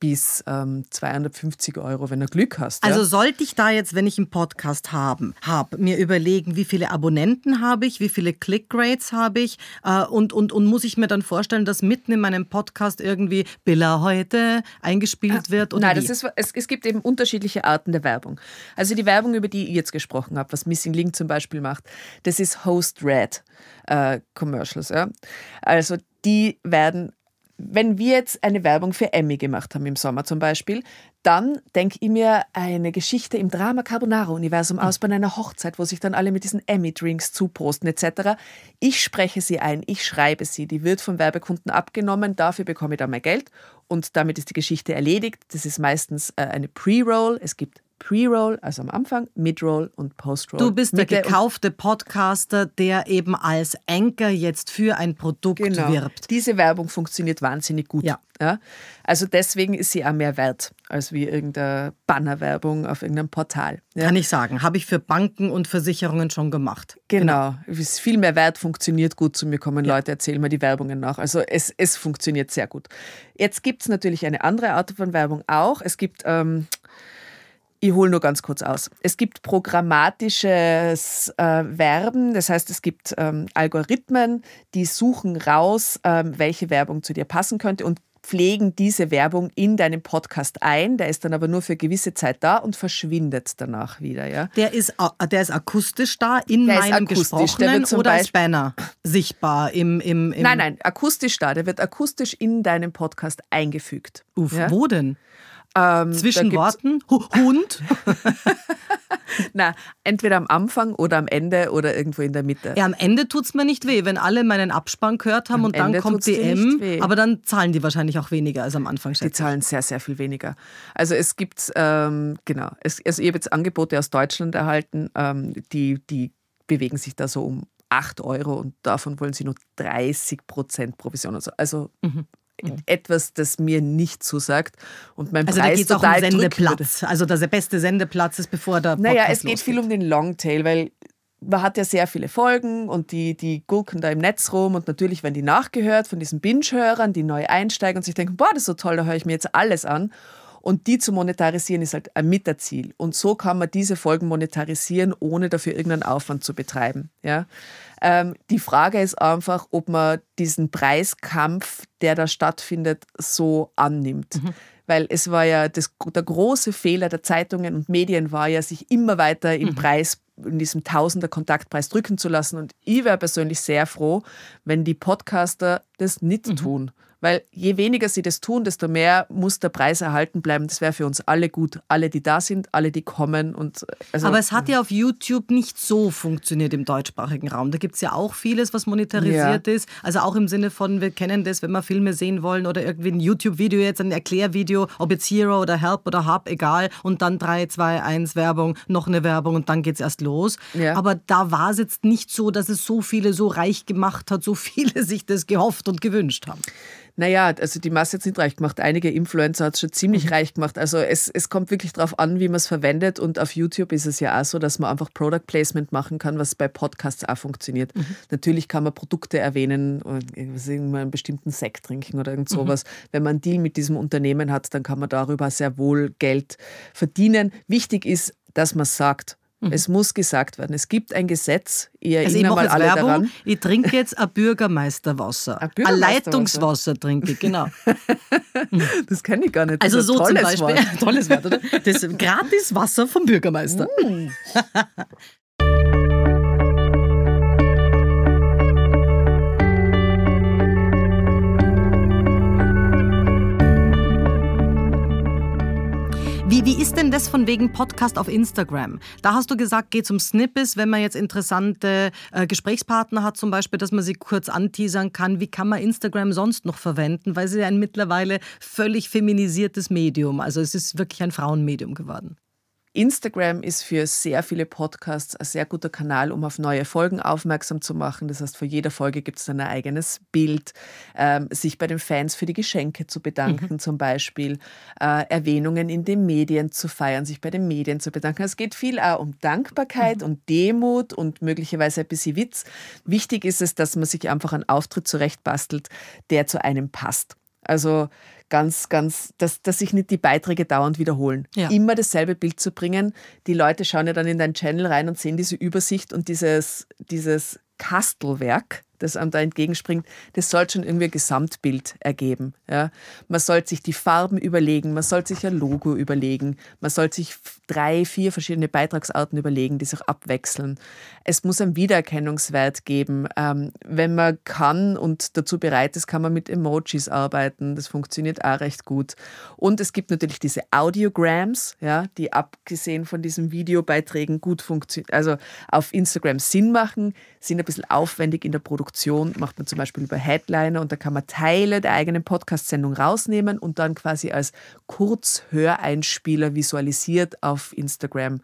bis ähm, 250 Euro, wenn du Glück hast. Also sollte ich da jetzt, wenn ich einen Podcast habe, hab, mir überlegen, wie viele Abonnenten habe ich, wie viele Click-Rates habe ich äh, und, und, und muss ich mir dann vorstellen, dass mitten in meinem Podcast irgendwie Billa heute eingespielt ah, wird? Oder Nein, das ist, es, es gibt eben unterschiedliche Arten der Werbung. Also die Werbung, über die ich jetzt gesprochen habe, was Missing Link zum Beispiel macht, das ist Host Red äh, Commercials. Ja? Also die werden wenn wir jetzt eine Werbung für Emmy gemacht haben im Sommer zum Beispiel, dann denke ich mir eine Geschichte im Drama Carbonara-Universum aus bei einer Hochzeit, wo sich dann alle mit diesen Emmy-Drinks zuprosten etc. Ich spreche sie ein, ich schreibe sie, die wird vom Werbekunden abgenommen, dafür bekomme ich dann mein Geld und damit ist die Geschichte erledigt. Das ist meistens äh, eine Pre-Roll, es gibt Pre-Roll, also am Anfang, Mid-Roll und Post-Roll. Du bist der gekaufte Podcaster, der eben als Anchor jetzt für ein Produkt genau. wirbt. Diese Werbung funktioniert wahnsinnig gut. Ja. ja. Also deswegen ist sie auch mehr wert als wie irgendeine Bannerwerbung auf irgendeinem Portal. Ja. Kann ich sagen, habe ich für Banken und Versicherungen schon gemacht. Genau, genau. ist viel mehr wert, funktioniert gut. Zu mir kommen ja. Leute, erzählen mir die Werbungen nach. Also es, es funktioniert sehr gut. Jetzt gibt es natürlich eine andere Art von Werbung auch. Es gibt... Ähm, ich hole nur ganz kurz aus. Es gibt programmatisches äh, Werben, das heißt, es gibt ähm, Algorithmen, die suchen raus, ähm, welche Werbung zu dir passen könnte und pflegen diese Werbung in deinen Podcast ein. Der ist dann aber nur für gewisse Zeit da und verschwindet danach wieder. Ja? Der, ist, der ist akustisch da in der meinem gesprochenen oder als Banner sichtbar im, im, im Nein, nein, akustisch da. Der wird akustisch in deinen Podcast eingefügt. Uff, ja? wo denn? Ähm, Zwischen Worten? Hund? (laughs) Na, entweder am Anfang oder am Ende oder irgendwo in der Mitte. Ja, am Ende tut es mir nicht weh, wenn alle meinen Abspann gehört haben am und dann Ende kommt DM. Aber dann zahlen die wahrscheinlich auch weniger als am Anfang. Die zahlen sehr, sehr viel weniger. Also es gibt, ähm, genau, es, also ich habe jetzt Angebote aus Deutschland erhalten, ähm, die, die bewegen sich da so um 8 Euro und davon wollen sie nur 30 Prozent Provision. Also, also mhm. Mhm. etwas, das mir nicht zusagt. Und mein also Preis da geht es auch um Sendeplatz. Also der beste Sendeplatz ist, bevor der Podcast Naja, es geht losgeht. viel um den Longtail, weil man hat ja sehr viele Folgen und die, die gurken da im Netz rum und natürlich werden die nachgehört von diesen Binge-Hörern, die neu einsteigen und sich denken, boah, das ist so toll, da höre ich mir jetzt alles an. Und die zu monetarisieren ist halt ein Mitterziel. Und so kann man diese Folgen monetarisieren, ohne dafür irgendeinen Aufwand zu betreiben. Ja? Ähm, die Frage ist einfach, ob man diesen Preiskampf, der da stattfindet, so annimmt. Mhm. Weil es war ja das, der große Fehler der Zeitungen und Medien war ja, sich immer weiter im mhm. Preis in diesem Tausender Kontaktpreis drücken zu lassen. Und ich wäre persönlich sehr froh, wenn die Podcaster das nicht mhm. tun. Weil je weniger sie das tun, desto mehr muss der Preis erhalten bleiben. Das wäre für uns alle gut. Alle, die da sind, alle, die kommen. Und also Aber es hat ja auf YouTube nicht so funktioniert im deutschsprachigen Raum. Da gibt es ja auch vieles, was monetarisiert ja. ist. Also auch im Sinne von, wir kennen das, wenn wir Filme sehen wollen oder irgendwie ein YouTube-Video, jetzt ein Erklärvideo, ob jetzt Hero oder Help oder Hub, egal. Und dann 3, 2, 1 Werbung, noch eine Werbung und dann geht es erst los. Ja. Aber da war es jetzt nicht so, dass es so viele so reich gemacht hat, so (laughs) viele sich das gehofft und gewünscht haben. Naja, also die Masse hat es nicht reich gemacht. Einige Influencer hat es schon ziemlich mhm. reich gemacht. Also es, es kommt wirklich darauf an, wie man es verwendet. Und auf YouTube ist es ja auch so, dass man einfach Product Placement machen kann, was bei Podcasts auch funktioniert. Mhm. Natürlich kann man Produkte erwähnen, einen bestimmten Sekt trinken oder irgend mhm. sowas. Mhm. Wenn man einen Deal mit diesem Unternehmen hat, dann kann man darüber sehr wohl Geld verdienen. Wichtig ist, dass man sagt, Mhm. Es muss gesagt werden. Es gibt ein Gesetz. Erinnere also ich mal alle Werbung. daran. Ich trinke jetzt ein Bürgermeisterwasser. Ein, Bürgermeisterwasser. ein Leitungswasser trinke ich, genau. (laughs) das kenne ich gar nicht. Das also so zum Beispiel. Wort. (laughs) Tolles Wort, oder? Das gratis Wasser vom Bürgermeister. Mm. (laughs) Wie, ist denn das von wegen Podcast auf Instagram? Da hast du gesagt, geht zum Snippets, wenn man jetzt interessante äh, Gesprächspartner hat, zum Beispiel, dass man sie kurz anteasern kann. Wie kann man Instagram sonst noch verwenden? Weil es ja ein mittlerweile völlig feminisiertes Medium. Also es ist wirklich ein Frauenmedium geworden. Instagram ist für sehr viele Podcasts ein sehr guter Kanal, um auf neue Folgen aufmerksam zu machen. Das heißt, vor jeder Folge gibt es ein eigenes Bild, ähm, sich bei den Fans für die Geschenke zu bedanken, mhm. zum Beispiel, äh, Erwähnungen in den Medien zu feiern, sich bei den Medien zu bedanken. Es geht viel auch um Dankbarkeit mhm. und Demut und möglicherweise ein bisschen Witz. Wichtig ist es, dass man sich einfach einen Auftritt zurechtbastelt, der zu einem passt. Also ganz, ganz, dass, dass sich nicht die Beiträge dauernd wiederholen. Ja. Immer dasselbe Bild zu bringen. Die Leute schauen ja dann in deinen Channel rein und sehen diese Übersicht und dieses, dieses Kastelwerk, das einem da entgegenspringt, das soll schon irgendwie ein Gesamtbild ergeben. Ja? Man sollte sich die Farben überlegen, man sollte sich ein Logo überlegen, man sollte sich drei, vier verschiedene Beitragsarten überlegen, die sich abwechseln. Es muss einen Wiedererkennungswert geben. Ähm, wenn man kann und dazu bereit ist, kann man mit Emojis arbeiten. Das funktioniert auch recht gut. Und es gibt natürlich diese Audiograms, ja, die abgesehen von diesen Videobeiträgen gut funktionieren, also auf Instagram Sinn machen, sind ein bisschen aufwendig in der Produktion Produktion macht man zum Beispiel über Headliner und da kann man Teile der eigenen Podcast-Sendung rausnehmen und dann quasi als Kurzhöreinspieler visualisiert auf Instagram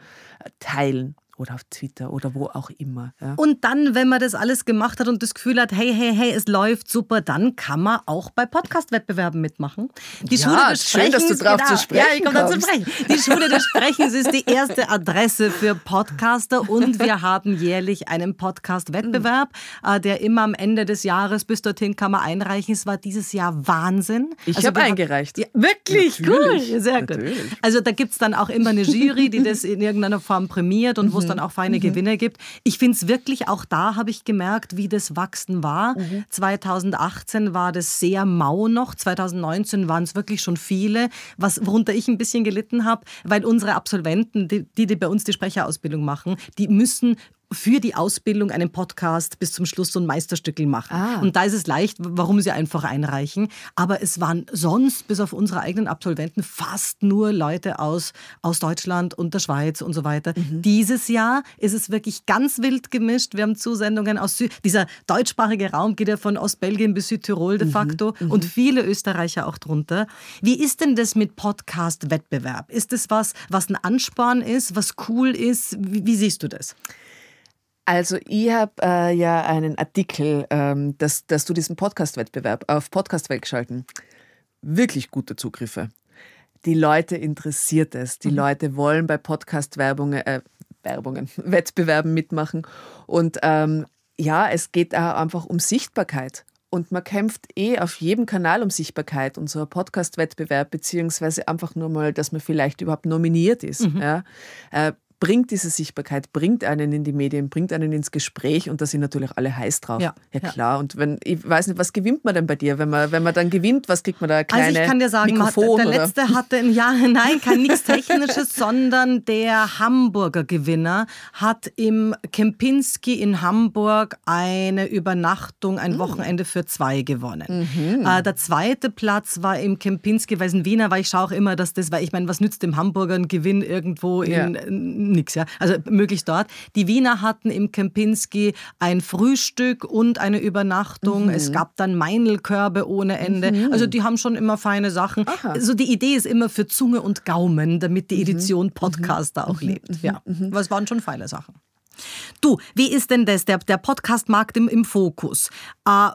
äh, teilen oder auf Twitter oder wo auch immer. Ja. Und dann, wenn man das alles gemacht hat und das Gefühl hat, hey, hey, hey, es läuft super, dann kann man auch bei Podcast-Wettbewerben mitmachen. Die ja, Schule des schön, dass du drauf genau. zu sprechen Ja, ich komme zu sprechen. Die Schule des Sprechens ist die erste Adresse für Podcaster und wir haben jährlich einen Podcast-Wettbewerb, mhm. der immer am Ende des Jahres bis dorthin kann man einreichen. Es war dieses Jahr Wahnsinn. Ich also habe eingereicht. Ja, wirklich? Natürlich. Cool, sehr Natürlich. gut. Also da gibt es dann auch immer eine Jury, die das in irgendeiner Form prämiert und wo es dann auch feine mhm. Gewinne gibt. Ich finde es wirklich, auch da habe ich gemerkt, wie das Wachsen war. Mhm. 2018 war das sehr mau noch, 2019 waren es wirklich schon viele, was, worunter ich ein bisschen gelitten habe, weil unsere Absolventen, die, die bei uns die Sprecherausbildung machen, die müssen für die Ausbildung einen Podcast bis zum Schluss so ein Meisterstückel machen. Ah. Und da ist es leicht, warum sie einfach einreichen. Aber es waren sonst, bis auf unsere eigenen Absolventen, fast nur Leute aus, aus Deutschland und der Schweiz und so weiter. Mhm. Dieses Jahr ist es wirklich ganz wild gemischt. Wir haben Zusendungen aus Sü dieser deutschsprachige Raum geht ja von Ostbelgien bis Südtirol Mhm. de facto und viele Österreicher auch drunter. Wie ist denn das mit Podcast-Wettbewerb? Ist das was, was ein Ansporn ist, was cool ist? Wie, wie siehst du das? Also ich habe äh, ja einen Artikel, ähm, dass, dass du diesen Podcast-Wettbewerb auf Podcast wegschalten. Wirklich gute Zugriffe. Die Leute interessiert es. Die Leute wollen bei Podcast-Werbungen, äh, Werbungen, (laughs) Wettbewerben mitmachen. Und ähm, ja, es geht auch einfach um Sichtbarkeit. Und man kämpft eh auf jedem Kanal um Sichtbarkeit. Und so ein Podcast-Wettbewerb, beziehungsweise einfach nur mal, dass man vielleicht überhaupt nominiert ist. Ja? Äh, bringt diese Sichtbarkeit, bringt einen in die Medien, bringt einen ins Gespräch und da sind natürlich alle heiß drauf. Ja, ja ja. klar. Und wenn, ich weiß nicht, was gewinnt man denn bei dir? Wenn man, wenn man dann gewinnt, was kriegt man da? Kleine Also ich kann dir sagen, man hat, Mikrofon der oder? letzte hatte ein Jahr, (laughs) nein, kein nichts Technisches, (laughs) sondern der Hamburger Gewinner hat im Kempinski in Hamburg eine Übernachtung, ein Wochenende für zwei gewonnen. Mhm. Äh, der zweite Platz war im Kempinski, weil es in Wiener war. Ich schaue auch immer, dass das, weil ich meine, was nützt dem Hamburger ein Gewinn irgendwo in Ja. Nix, ja. Also möglichst dort. Die Wiener hatten im Kempinski ein Frühstück und eine Übernachtung. Mhm. Es gab dann Meinelkörbe ohne Ende. Also die haben schon immer feine Sachen. Also die Idee ist immer für Zunge und Gaumen, damit Mhm. die Edition Podcast da auch lebt. Ja, aber es waren schon feine Sachen. Du, wie ist denn das, der, der Podcast-Markt im, im Fokus? Äh,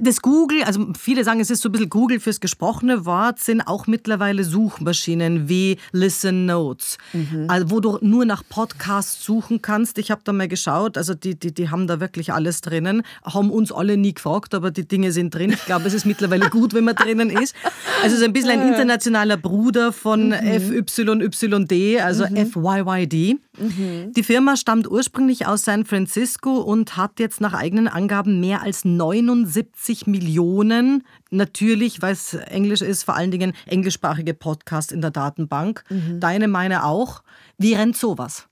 das Google, also viele sagen, es ist so ein bisschen Google fürs gesprochene Wort, sind auch mittlerweile Suchmaschinen wie Listen Notes, also wo du nur nach Podcasts suchen kannst. Ich habe da mal geschaut, also die, die, die haben da wirklich alles drinnen, haben uns alle nie gefragt, aber die Dinge sind drin. Ich glaube, es ist mittlerweile (laughs) gut, wenn man drinnen ist. Also so ein bisschen ein internationaler Bruder von FYYD, also FYYD. Die Firma stammt ursprünglich aus San Francisco und hat jetzt nach eigenen Angaben mehr als 79 Millionen, natürlich, weil es Englisch ist, vor allen Dingen englischsprachige Podcasts in der Datenbank. Deine, meine auch. Wie rennt sowas?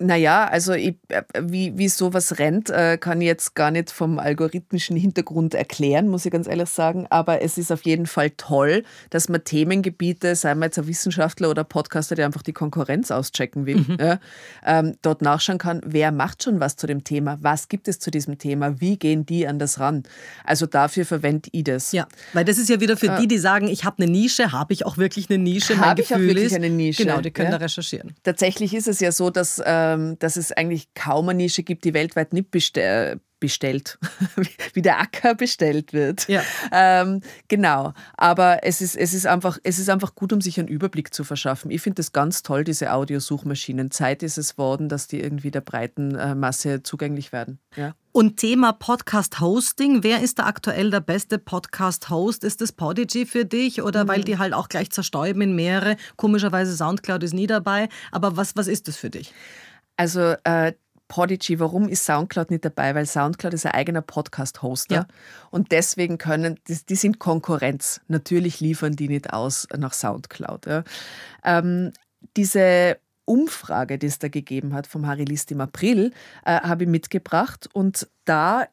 Naja, also ich, äh, wie, wie sowas rennt, äh, kann ich jetzt gar nicht vom algorithmischen Hintergrund erklären, muss ich ganz ehrlich sagen. Aber es ist auf jeden Fall toll, dass man Themengebiete, sei man jetzt ein Wissenschaftler oder Podcaster, der einfach die Konkurrenz auschecken will, ja, ähm, dort nachschauen kann, wer macht schon was zu dem Thema, was gibt es zu diesem Thema, wie gehen die an das ran. Also dafür verwende ich das. Ja, weil das ist ja wieder für die, die sagen, ich habe eine Nische, habe ich auch wirklich eine Nische? Mein Habe ich auch Gefühl wirklich ist, eine Nische, Genau, die können ja. da recherchieren. Tatsächlich ist es ja so, dass, ähm, dass es eigentlich kaum eine Nische gibt, die weltweit nicht beste bestellt, (laughs) wie der Acker bestellt wird. Ja. Ähm, genau, aber es ist, es, ist einfach, es ist einfach gut, um sich einen Überblick zu verschaffen. Ich finde das ganz toll, diese Audiosuchmaschinen. Zeit ist es worden, dass die irgendwie der breiten äh, Masse zugänglich werden. Ja. Und Thema Podcast-Hosting. Wer ist da aktuell der beste Podcast-Host? Ist das Podigy für dich oder weil die halt auch gleich zerstäuben in mehrere? Komischerweise Soundcloud ist nie dabei. Aber was, was ist das für dich? Also äh, Podigy, warum ist Soundcloud nicht dabei? Weil Soundcloud ist ein eigener Podcast-Hoster Ja. und deswegen können, die, die sind Konkurrenz. Natürlich liefern die nicht aus nach Soundcloud. Ja. Ähm, diese Umfrage, die es da gegeben hat vom Harry List im April, äh, habe ich mitgebracht und da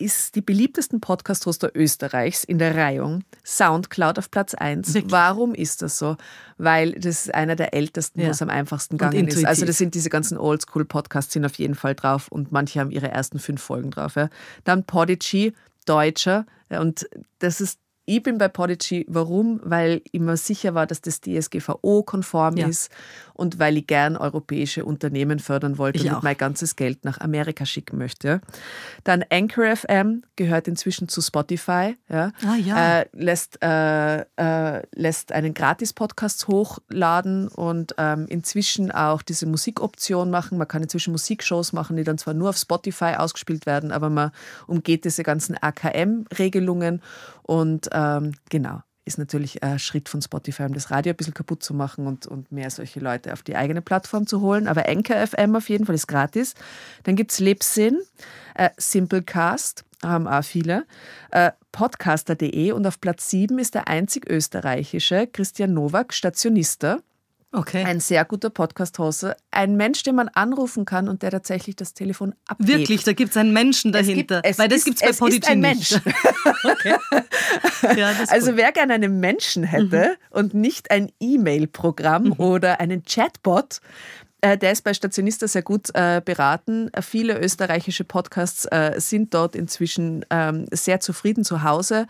ist die beliebtesten Podcast-Hoster Österreichs in der Reihung Soundcloud auf Platz 1. Wirklich? Warum ist das so? Weil das ist einer der ältesten, Ja. wo es am einfachsten gegangen ist. Also das sind diese ganzen Oldschool-Podcasts sind auf jeden Fall drauf und manche haben ihre ersten fünf Folgen drauf. Ja. Dann Podigy, Deutscher und das ist ich bin bei Podigy, warum? Weil ich mir sicher war, dass das DSGVO-konform Ja. ist und weil ich gern europäische Unternehmen fördern wollte Ich und auch. mein ganzes Geld nach Amerika schicken möchte. Dann Anchor FM gehört inzwischen zu Spotify. Ja. Ah, ja. Äh, lässt, äh, äh, lässt einen Gratis-Podcast hochladen und ähm, inzwischen auch diese Musikoption machen. Man kann inzwischen Musikshows machen, die dann zwar nur auf Spotify ausgespielt werden, aber man umgeht diese ganzen AKM-Regelungen und ähm, genau. Ist natürlich ein Schritt von Spotify, um das Radio ein bisschen kaputt zu machen und, und mehr solche Leute auf die eigene Plattform zu holen. Aber Anchor FM auf jeden Fall ist gratis. Dann gibt es Libsyn, äh, Simplecast, haben auch viele, äh, podcaster.de und auf Platz 7 ist der einzig österreichische Christian Nowak, Stationista. Okay. Ein sehr guter Podcast-Hoster. Ein Mensch, den man anrufen kann und der tatsächlich das Telefon abhebt. Wirklich, da gibt es einen Menschen dahinter. Es gibt, es Weil das gibt es bei es Podigy ist ein nicht. Mensch. (laughs) okay. ja, Also gut. wer gerne einen Menschen hätte und nicht ein E-Mail-Programm oder einen Chatbot, äh, der ist bei Stationista sehr gut äh, beraten. Viele österreichische Podcasts äh, sind dort inzwischen ähm, sehr zufrieden zu Hause.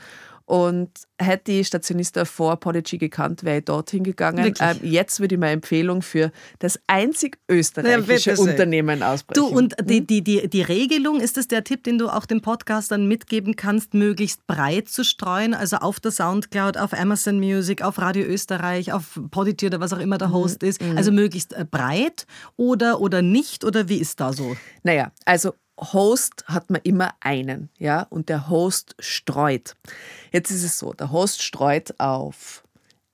Und hätte die Stationista vor Podigy gekannt, wäre ich dorthin gegangen. Ähm, jetzt würde ich meine Empfehlung für das einzig österreichische sehr. Unternehmen aussprechen. Du, und die, die, die, die Regelung, ist das der Tipp, den du auch den Podcastern mitgeben kannst, möglichst breit zu streuen? Also auf der Soundcloud, auf Amazon Music, auf Radio Österreich, auf Podigy oder was auch immer der Host ist. Also möglichst äh, breit oder, oder nicht? Oder wie ist da so? Naja, also Host hat man immer einen, ja, und der Host streut. Jetzt ist es so, der Host streut auf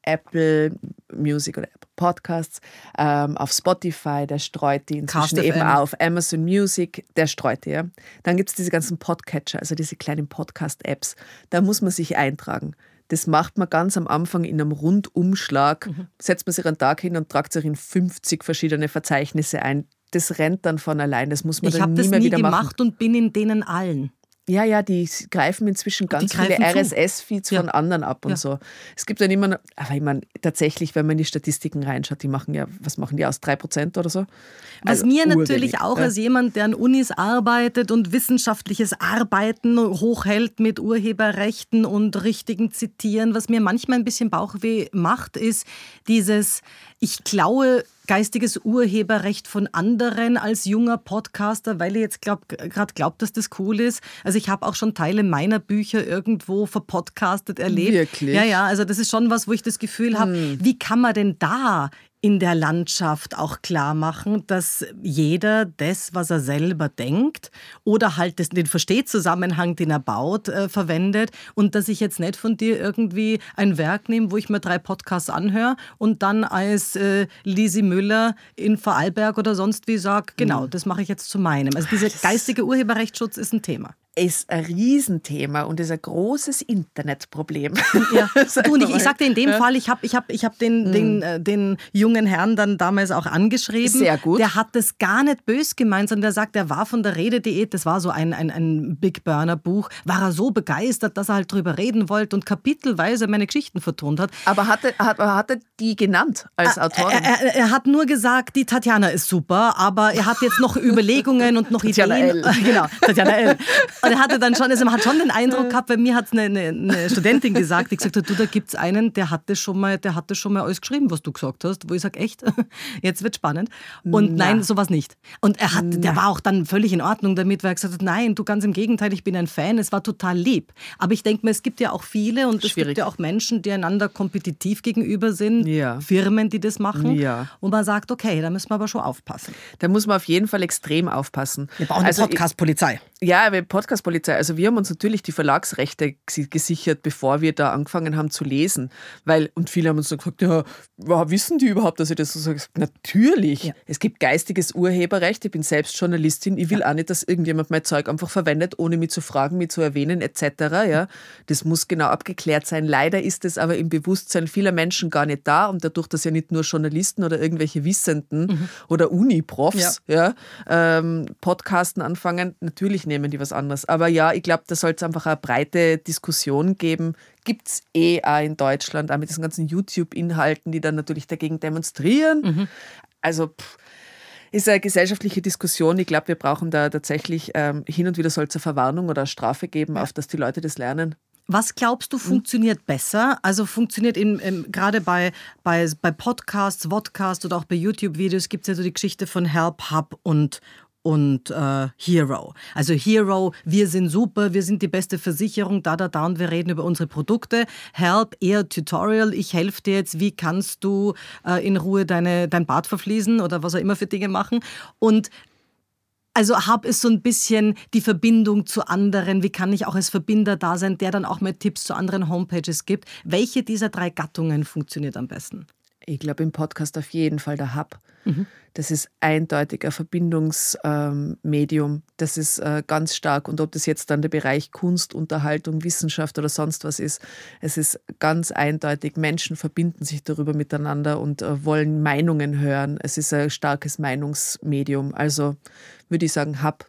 Apple Music oder Apple Podcasts, ähm, auf Spotify, der streut die inzwischen eben auf Amazon Music, der streut die, ja. Dann gibt es diese ganzen Podcatcher, also diese kleinen Podcast-Apps, da muss man sich eintragen. Das macht man ganz am Anfang in einem Rundumschlag, Mhm. setzt man sich einen Tag hin und tragt sich in 50 verschiedene Verzeichnisse ein. Das rennt dann von allein, das muss man Ich dann habe nie das mehr nie wieder machen. gemacht und bin in denen allen. Ja, ja, die greifen inzwischen ganz viele. RSS-Feeds Ja. von anderen ab und Ja. so. Es gibt dann immer, noch- aber ich meine, tatsächlich, wenn man in die Statistiken reinschaut, die machen ja, was machen die aus? 3% oder so? Was Also mir natürlich auch ja. als jemand, der an Unis arbeitet und wissenschaftliches Arbeiten hochhält mit Urheberrechten und richtigen Zitieren, was mir manchmal ein bisschen Bauchweh macht, ist dieses, ich klaue geistiges Urheberrecht von anderen als junger Podcaster, weil ich jetzt gerade glaubt, dass das cool ist. Also ich habe auch schon Teile meiner Bücher irgendwo verpodcastet erlebt. Wirklich? Ja, ja, also das ist schon was, wo ich das Gefühl habe, wie kann man denn da in der Landschaft auch klar machen, dass jeder das, was er selber denkt oder halt den Verstehzusammenhang, den er baut, äh, verwendet und dass ich jetzt nicht von dir irgendwie ein Werk nehme, wo ich mir drei Podcasts anhöre und dann als äh, Lisi Müller in Vorarlberg oder sonst wie sage, genau, das mache ich jetzt zu meinem. Also dieser geistige Urheberrechtsschutz ist ein Thema. Ist ein Riesenthema und ist ein großes Internetproblem. Ja. (laughs) Du, und ich, ich sagte in dem Fall, ich habe ich hab, ich hab den, den, äh, den jungen Herrn dann damals auch angeschrieben. Sehr gut. Der hat das gar nicht bös gemeint, sondern der sagt, der war von der Redediät, das war so ein, ein, ein Big Burner Buch, war er so begeistert, dass er halt drüber reden wollte und kapitelweise meine Geschichten vertont hat. Aber hat er, hat, hat er die genannt als Autorin? Er, er, er hat nur gesagt, die Tatjana ist super, aber er hat jetzt noch (laughs) Überlegungen und noch Tatjana Ideen. L. (laughs) Genau, Tatjana L. Und er hatte dann schon, also man hat schon den Eindruck gehabt, bei mir hat eine, eine, eine Studentin gesagt, die gesagt hat, du, da gibt es einen, der hatte schon mal, der hatte schon mal alles geschrieben, was du gesagt hast, wo ich sage, echt, (laughs) jetzt wird spannend. Und Na. nein, sowas nicht. Und er hat, der war auch dann völlig in Ordnung damit, weil er gesagt hat, nein, du ganz im Gegenteil, ich bin ein Fan, es war total lieb. Aber ich denke mir, es gibt ja auch viele und es Schwierig. gibt ja auch Menschen, die einander kompetitiv gegenüber sind, Ja. Firmen, die das machen. Ja. Und man sagt, okay, da müssen wir aber schon aufpassen. Da muss man auf jeden Fall extrem aufpassen. Wir brauchen Also eine Podcast-Polizei. Ja, aber Podcast-Polizei. Also wir haben uns natürlich die Verlagsrechte gesi- gesichert, bevor wir da angefangen haben zu lesen. Weil, und viele haben uns dann gefragt, ja, wissen die überhaupt, dass ich das so sage? Natürlich. Ja. Es gibt geistiges Urheberrecht. Ich bin selbst Journalistin. Ich will auch nicht, dass irgendjemand mein Zeug einfach verwendet, ohne mich zu fragen, mich zu erwähnen, etc. Ja, das muss genau abgeklärt sein. Leider ist es aber im Bewusstsein vieler Menschen gar nicht da. Und dadurch, dass ja nicht nur Journalisten oder irgendwelche Wissenden oder Uni-Profs ja. ähm, Podcasten anfangen, natürlich nehmen die was anderes. Aber ja, ich glaube, da soll es einfach eine breite Diskussion geben. Gibt es eh auch in Deutschland, auch mit diesen ganzen YouTube-Inhalten, die dann natürlich dagegen demonstrieren. Also pff, ist eine gesellschaftliche Diskussion. Ich glaube, wir brauchen da tatsächlich ähm, hin und wieder soll es eine Verwarnung oder eine Strafe geben, auf dass die Leute das lernen. Was glaubst du, funktioniert besser? Also funktioniert in, in, gerade bei, bei, bei Podcasts, Vodcasts oder auch bei YouTube-Videos gibt es ja so die Geschichte von Help Hub und, und äh, Hero. Also Hero, wir sind super, wir sind die beste Versicherung, da, da, da und wir reden über unsere Produkte. Help, eher Tutorial, ich helfe dir jetzt, wie kannst du äh, in Ruhe deine, dein Bad verfließen oder was auch immer für Dinge machen. Und also Hub ist so ein bisschen die Verbindung zu anderen. Wie kann ich auch als Verbinder da sein, der dann auch mehr Tipps zu anderen Homepages gibt? Welche dieser drei Gattungen funktioniert am besten? Ich glaube, im Podcast auf jeden Fall der Hub. Mhm. Das ist eindeutig ein Verbindungsmedium. Ähm, das ist äh, ganz stark. Und ob das jetzt dann der Bereich Kunst, Unterhaltung, Wissenschaft oder sonst was ist, es ist ganz eindeutig. Menschen verbinden sich darüber miteinander und äh, wollen Meinungen hören. Es ist ein starkes Meinungsmedium. Also würde ich sagen, hab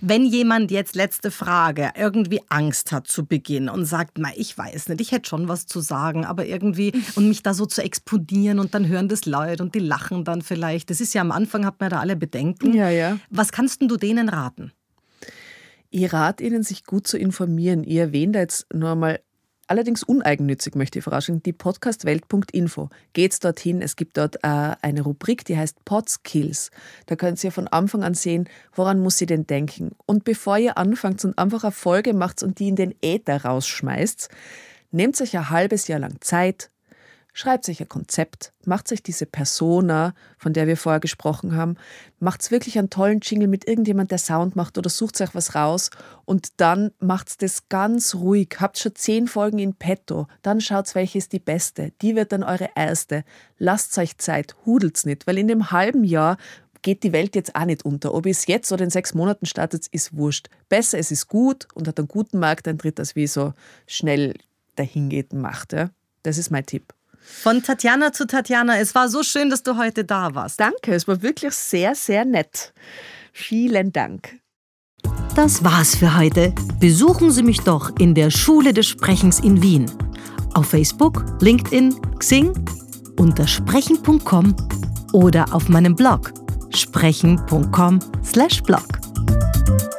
wenn jemand jetzt, letzte Frage, irgendwie Angst hat zu Beginn und sagt, na, ich weiß nicht, ich hätte schon was zu sagen, aber irgendwie, (laughs) und mich da so zu exponieren und dann hören das Leute und die lachen dann vielleicht. Das ist ja am Anfang, hat man da alle Bedenken. Ja, ja. Was kannst du denen raten? Ich rate Ihnen, sich gut zu informieren. Ich erwähne da jetzt nur mal allerdings uneigennützig, möchte ich vorausstellen, die podcastwelt.info. Geht's dorthin, es gibt dort äh, eine Rubrik, die heißt Podskills. Da könnt ihr von Anfang an sehen, woran muss sie denn denken. Und bevor ihr anfangt und einfach eine Folge macht und die in den Äther rausschmeißt, nehmt euch ein halbes Jahr lang Zeit, Schreibt sich ein Konzept, macht sich diese Persona, von der wir vorher gesprochen haben, macht wirklich einen tollen Jingle mit irgendjemand, der Sound macht oder sucht sich was raus und dann macht's das ganz ruhig. Habt schon zehn Folgen in petto, dann schaut, welche ist die beste. Die wird dann eure erste. Lasst euch Zeit, hudelt's nicht, weil in dem halben Jahr geht die Welt jetzt auch nicht unter. Ob es jetzt oder in sechs Monaten startet, ist wurscht. Besser, es ist gut und hat einen guten Markteintritt, als wie so schnell dahingeht und macht. Ja? Das ist mein Tipp. Von Tatjana zu Tatjana, es war so schön, dass du heute da warst. Danke, es war wirklich sehr, sehr nett. Vielen Dank. Das war's für heute. Besuchen Sie mich doch in der Schule des Sprechens in Wien. Auf Facebook, LinkedIn, Xing, unter sprechen.com oder auf meinem Blog sprechen.com/blog.